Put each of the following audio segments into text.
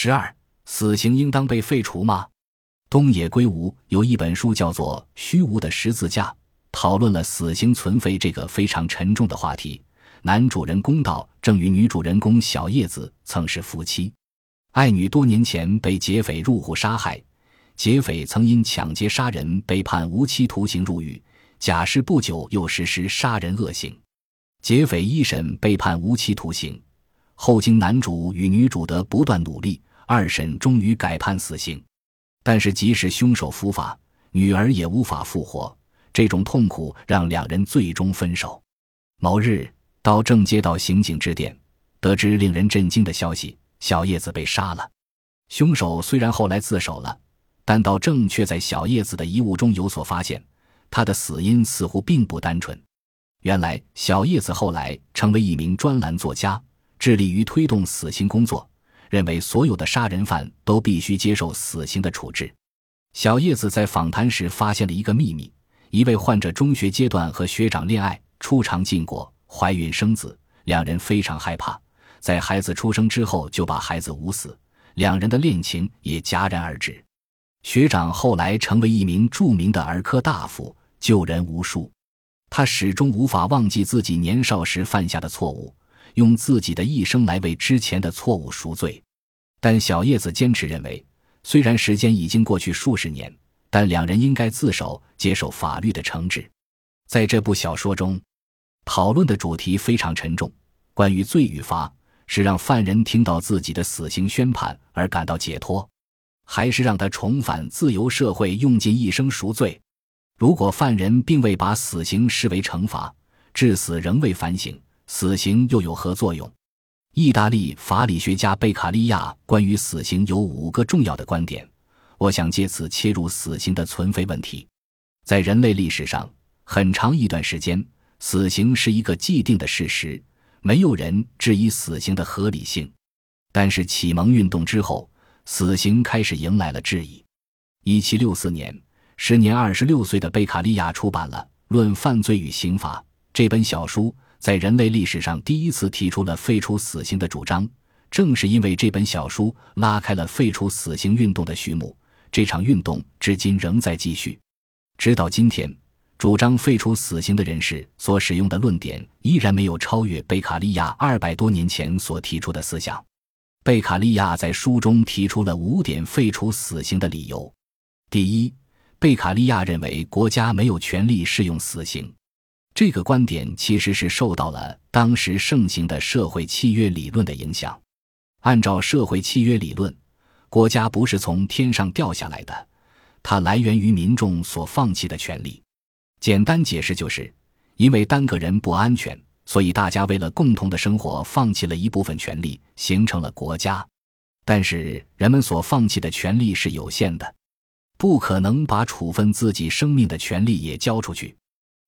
十二，死刑应当被废除吗？东野圭吾有一本书叫做《虚无的十字架》，讨论了死刑存废这个非常沉重的话题。男主人公道正与女主人公小叶子曾是夫妻，爱女多年前被劫匪入户杀害，劫匪曾因抢劫杀人被判无期徒刑入狱，假释不久又实施杀人恶行，劫匪一审被判无期徒刑，后经男主与女主的不断努力。二审终于改判死刑，但是即使凶手伏法，女儿也无法复活。这种痛苦让两人最终分手。某日，道正接到刑警致电，得知令人震惊的消息：小叶子被杀了。凶手虽然后来自首了，但道正却在小叶子的遗物中有所发现，他的死因似乎并不单纯。原来，小叶子后来成为一名专栏作家，致力于推动死刑工作。认为所有的杀人犯都必须接受死刑的处置。小叶子在访谈时发现了一个秘密：一位患者中学阶段和学长恋爱，初尝禁果，怀孕生子，两人非常害怕，在孩子出生之后就把孩子捂死，两人的恋情也戛然而止。学长后来成为一名著名的儿科大夫，救人无数。他始终无法忘记自己年少时犯下的错误。用自己的一生来为之前的错误赎罪，但小叶子坚持认为，虽然时间已经过去数十年，但两人应该自首，接受法律的惩治。在这部小说中，讨论的主题非常沉重，关于罪与罚，是让犯人听到自己的死刑宣判而感到解脱，还是让他重返自由社会，用尽一生赎罪？如果犯人并未把死刑视为惩罚，至死仍未反省。死刑又有何作用？意大利法理学家贝卡利亚关于死刑有五个重要的观点，我想借此切入死刑的存废问题。在人类历史上，很长一段时间，死刑是一个既定的事实，没有人质疑死刑的合理性。但是启蒙运动之后，死刑开始迎来了质疑。一七六四年，时年二十六岁的贝卡利亚出版了《论犯罪与刑罚》这本小书。在人类历史上第一次提出了废除死刑的主张，正是因为这本小书拉开了废除死刑运动的序幕。这场运动至今仍在继续，直到今天，主张废除死刑的人士所使用的论点依然没有超越贝卡利亚二百多年前所提出的思想。贝卡利亚在书中提出了五点废除死刑的理由：第一，贝卡利亚认为国家没有权利适用死刑。这个观点其实是受到了当时盛行的社会契约理论的影响。按照社会契约理论，国家不是从天上掉下来的，它来源于民众所放弃的权利。简单解释就是，因为单个人不安全，所以大家为了共同的生活放弃了一部分权利，形成了国家。但是人们所放弃的权利是有限的，不可能把处分自己生命的权利也交出去，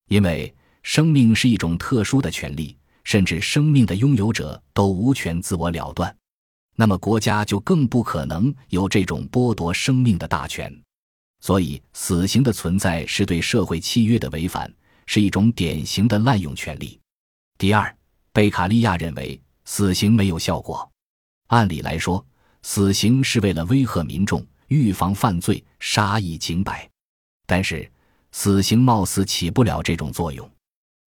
因为。生命是一种特殊的权利，甚至生命的拥有者都无权自我了断，那么国家就更不可能有这种剥夺生命的大权。所以，死刑的存在是对社会契约的违反，是一种典型的滥用权利。第二，贝卡利亚认为死刑没有效果。按理来说，死刑是为了威吓民众、预防犯罪、杀一儆百，但是死刑貌似起不了这种作用。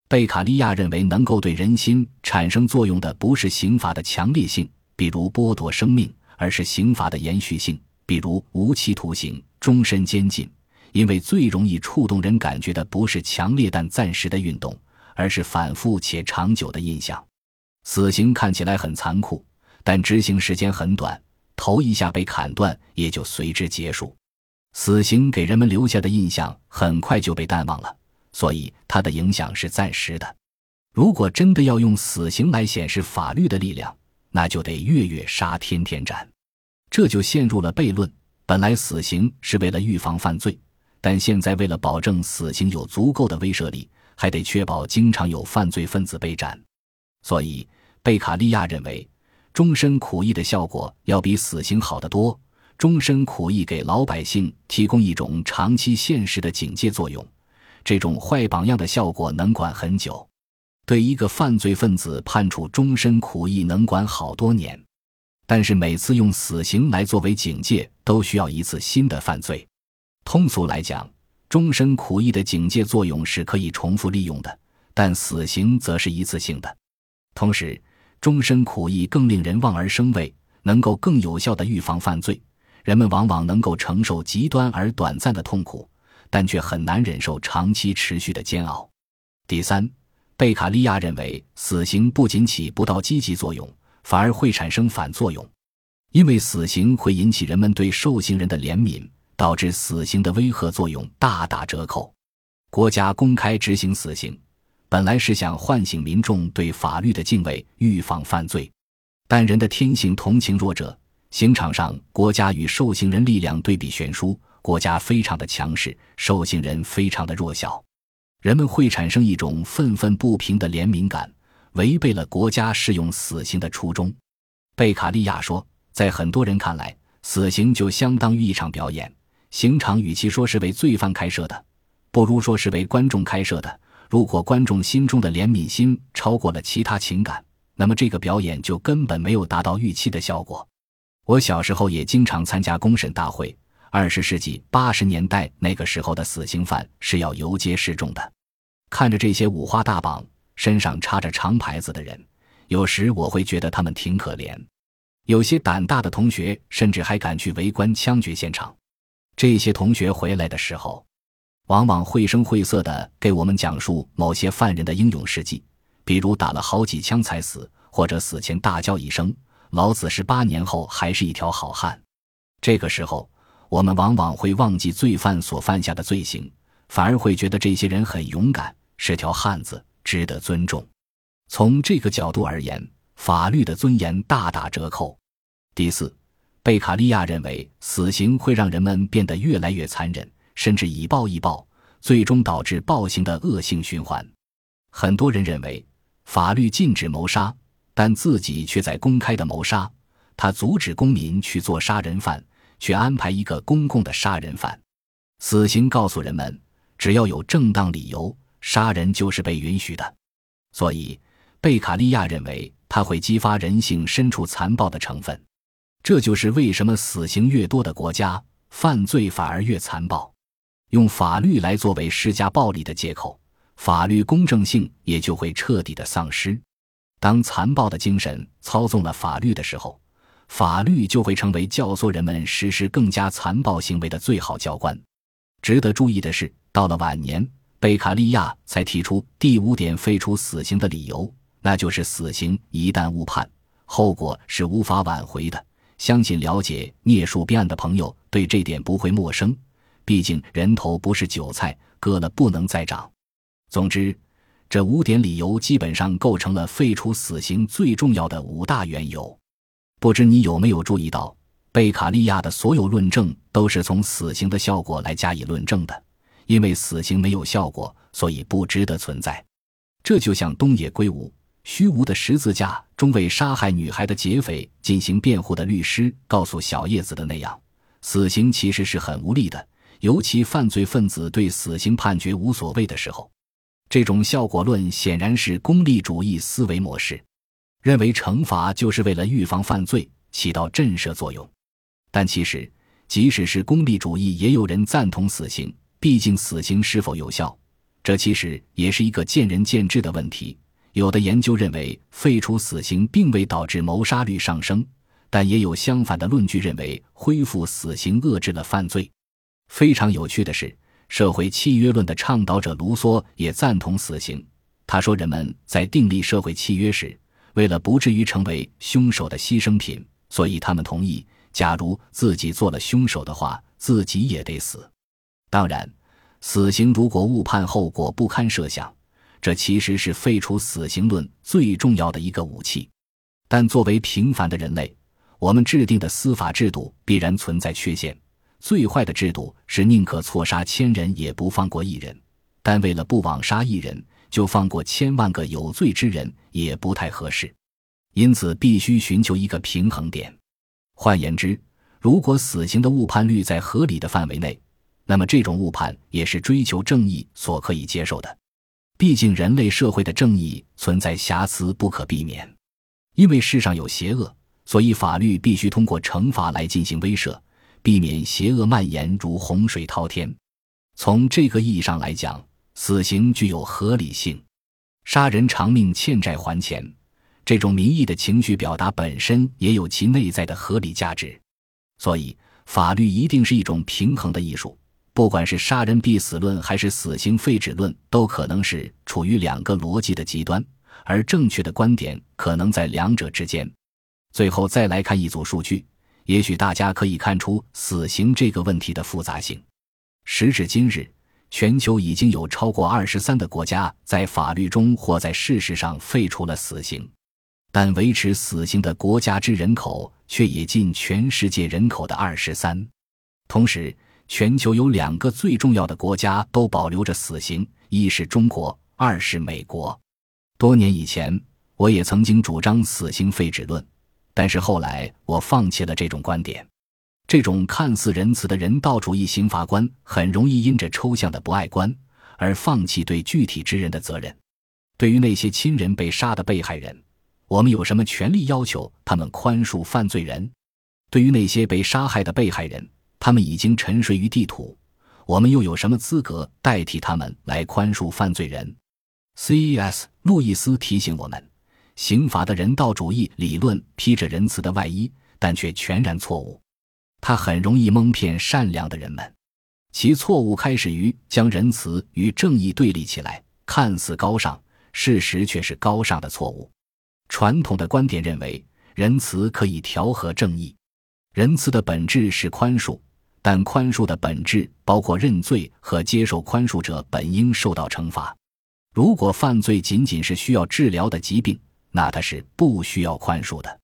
贝卡利亚认为，能够对人心产生作用的不是刑罚的强烈性，比如剥夺生命，而是刑罚的延续性，比如无期徒刑、终身监禁。因为最容易触动人感觉的不是强烈但暂时的运动，而是反复且长久的印象。死刑看起来很残酷，但执行时间很短，头一下被砍断也就随之结束。死刑给人们留下的印象很快就被淡忘了。所以，它的影响是暂时的。如果真的要用死刑来显示法律的力量，那就得月月杀，天天斩，这就陷入了悖论。本来死刑是为了预防犯罪，但现在为了保证死刑有足够的威慑力，还得确保经常有犯罪分子被斩。所以，贝卡利亚认为，终身苦役的效果要比死刑好得多。终身苦役给老百姓提供一种长期现实的警戒作用。这种坏榜样的效果能管很久，对一个犯罪分子判处终身苦役能管好多年。但是每次用死刑来作为警戒，都需要一次新的犯罪。通俗来讲，终身苦役的警戒作用是可以重复利用的，但死刑则是一次性的。同时，终身苦役更令人望而生畏，能够更有效地预防犯罪。人们往往能够承受极端而短暂的痛苦，但却很难忍受长期持续的煎熬。第三，贝卡利亚认为，死刑不仅起不到积极作用。反而会产生反作用，因为死刑会引起人们对受刑人的怜悯，导致死刑的威吓作用大打折扣。国家公开执行死刑，本来是想唤醒民众对法律的敬畏，预防犯罪。但人的天性同情弱者，刑场上国家与受刑人力量对比悬殊，国家非常的强势，受刑人非常的弱小，人们会产生一种愤愤不平的怜悯感。违背了国家适用死刑的初衷，贝卡利亚说，在很多人看来，死刑就相当于一场表演。刑场与其说是为罪犯开设的，不如说是为观众开设的。如果观众心中的怜悯心超过了其他情感，那么这个表演就根本没有达到预期的效果。我小时候也经常参加公审大会。二十世纪八十年代那个时候的死刑犯是要游街示众的，看着这些五花大绑。身上插着长牌子的人，有时我会觉得他们挺可怜。有些胆大的同学甚至还敢去围观枪决现场。这些同学回来的时候，往往绘声绘色地给我们讲述某些犯人的英勇事迹，比如打了好几枪才死，或者死前大叫一声“老子十八年后还是一条好汉”。这个时候，我们往往会忘记罪犯所犯下的罪行，反而会觉得这些人很勇敢，是条汉子。值得尊重。从这个角度而言，法律的尊严大打折扣。第四，贝卡利亚认为，死刑会让人们变得越来越残忍，甚至以暴易暴，最终导致暴行的恶性循环。很多人认为，法律禁止谋杀，但自己却在公开的谋杀。他阻止公民去做杀人犯，去安排一个公共的杀人犯。死刑告诉人们，只要有正当理由。杀人就是被允许的，所以贝卡利亚认为它会激发人性深处残暴的成分。这就是为什么死刑越多的国家，犯罪反而越残暴。用法律来作为施加暴力的借口，法律公正性也就会彻底的丧失。当残暴的精神操纵了法律的时候，法律就会成为教唆人们实施更加残暴行为的最好教官。值得注意的是，到了晚年。贝卡利亚才提出第五点废除死刑的理由，那就是死刑一旦误判，后果是无法挽回的。相信了解聂树斌案的朋友对这点不会陌生，毕竟人头不是韭菜，割了不能再长。总之，这五点理由基本上构成了废除死刑最重要的五大缘由。不知你有没有注意到，贝卡利亚的所有论证都是从死刑的效果来加以论证的。因为死刑没有效果，所以不值得存在。这就像东野圭吾《虚无的十字架》中为杀害女孩的劫匪进行辩护的律师告诉小叶子的那样：死刑其实是很无力的，尤其犯罪分子对死刑判决无所谓的时候。这种效果论显然是功利主义思维模式，认为惩罚就是为了预防犯罪，起到震慑作用。但其实，即使是功利主义，也有人赞同死刑。毕竟，死刑是否有效，这其实也是一个见仁见智的问题。有的研究认为，废除死刑并未导致谋杀率上升，但也有相反的论据认为，恢复死刑遏制了犯罪。非常有趣的是，社会契约论的倡导者卢梭也赞同死刑。他说，人们在订立社会契约时，为了不至于成为凶手的牺牲品，所以他们同意，假如自己做了凶手的话，自己也得死。当然，死刑如果误判，后果不堪设想。这其实是废除死刑论最重要的一个武器。但作为平凡的人类，我们制定的司法制度必然存在缺陷。最坏的制度是宁可错杀千人也不放过一人，但为了不枉杀一人，就放过千万个有罪之人，也不太合适。因此，必须寻求一个平衡点。换言之，如果死刑的误判率在合理的范围内，那么，这种误判也是追求正义所可以接受的。毕竟，人类社会的正义存在瑕疵不可避免。因为世上有邪恶，所以法律必须通过惩罚来进行威慑，避免邪恶蔓延如洪水滔天。从这个意义上来讲，死刑具有合理性。杀人偿命、欠债还钱，这种民意的情绪表达本身也有其内在的合理价值。所以，法律一定是一种平衡的艺术。不管是杀人必死论还是死刑废止论，都可能是处于两个逻辑的极端，而正确的观点可能在两者之间。最后再来看一组数据，也许大家可以看出死刑这个问题的复杂性。时至今日，全球已经有超过二十三个国家在法律中或在事实上废除了死刑，但维持死刑的国家之人口却也近全世界人口的二十三。同时，全球有两个最重要的国家都保留着死刑，一是中国，二是美国。多年以前，我也曾经主张死刑废止论，但是后来我放弃了这种观点。这种看似仁慈的人道主义刑罚观，很容易因着抽象的不爱观而放弃对具体之人的责任。对于那些亲人被杀的被害人，我们有什么权利要求他们宽恕犯罪人？对于那些被杀害的被害人，他们已经沉睡于地土，我们又有什么资格代替他们来宽恕犯罪人？C.E.S. 路易斯提醒我们，刑罚的人道主义理论披着仁慈的外衣，但却全然错误。他很容易蒙骗善良的人们。其错误开始于将仁慈与正义对立起来，看似高尚，事实却是高尚的错误。传统的观点认为，仁慈可以调和正义，仁慈的本质是宽恕。但宽恕的本质包括认罪和接受宽恕者本应受到惩罚。如果犯罪仅仅是需要治疗的疾病，那他是不需要宽恕的。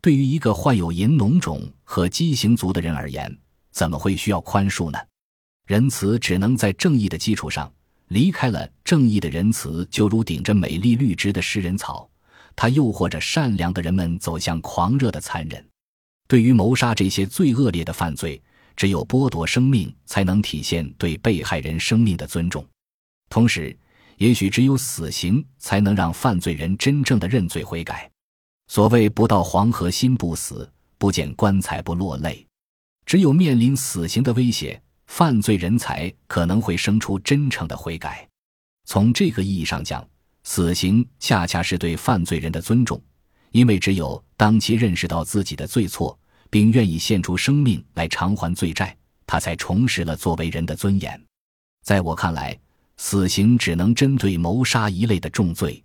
对于一个患有银脓肿和畸形足的人而言，怎么会需要宽恕呢？仁慈只能在正义的基础上。离开了正义的仁慈，就如顶着美丽绿植的食人草，它诱惑着善良的人们走向狂热的残忍。对于谋杀这些最恶劣的犯罪。只有剥夺生命，才能体现对被害人生命的尊重。同时，也许只有死刑才能让犯罪人真正的认罪悔改。所谓“不到黄河心不死，不见棺材不落泪”，只有面临死刑的威胁，犯罪人才可能会生出真诚的悔改。从这个意义上讲，死刑恰恰是对犯罪人的尊重，因为只有当其认识到自己的罪错。并愿意献出生命来偿还罪债，他才重拾了作为人的尊严。在我看来，死刑只能针对谋杀一类的重罪。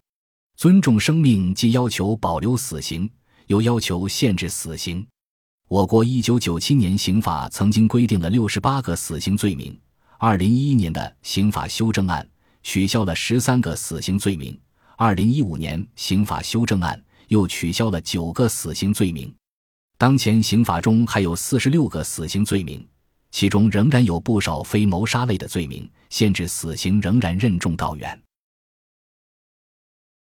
尊重生命既要求保留死刑，又要求限制死刑。我国一九九七年刑法曾经规定了六十八个死刑罪名，二零一一年的刑法修正案取消了十三个死刑罪名，二零一五年刑法修正案又取消了九个死刑罪名。当前刑法中还有四十六个死刑罪名，其中仍然有不少非谋杀类的罪名，限制死刑仍然任重道远。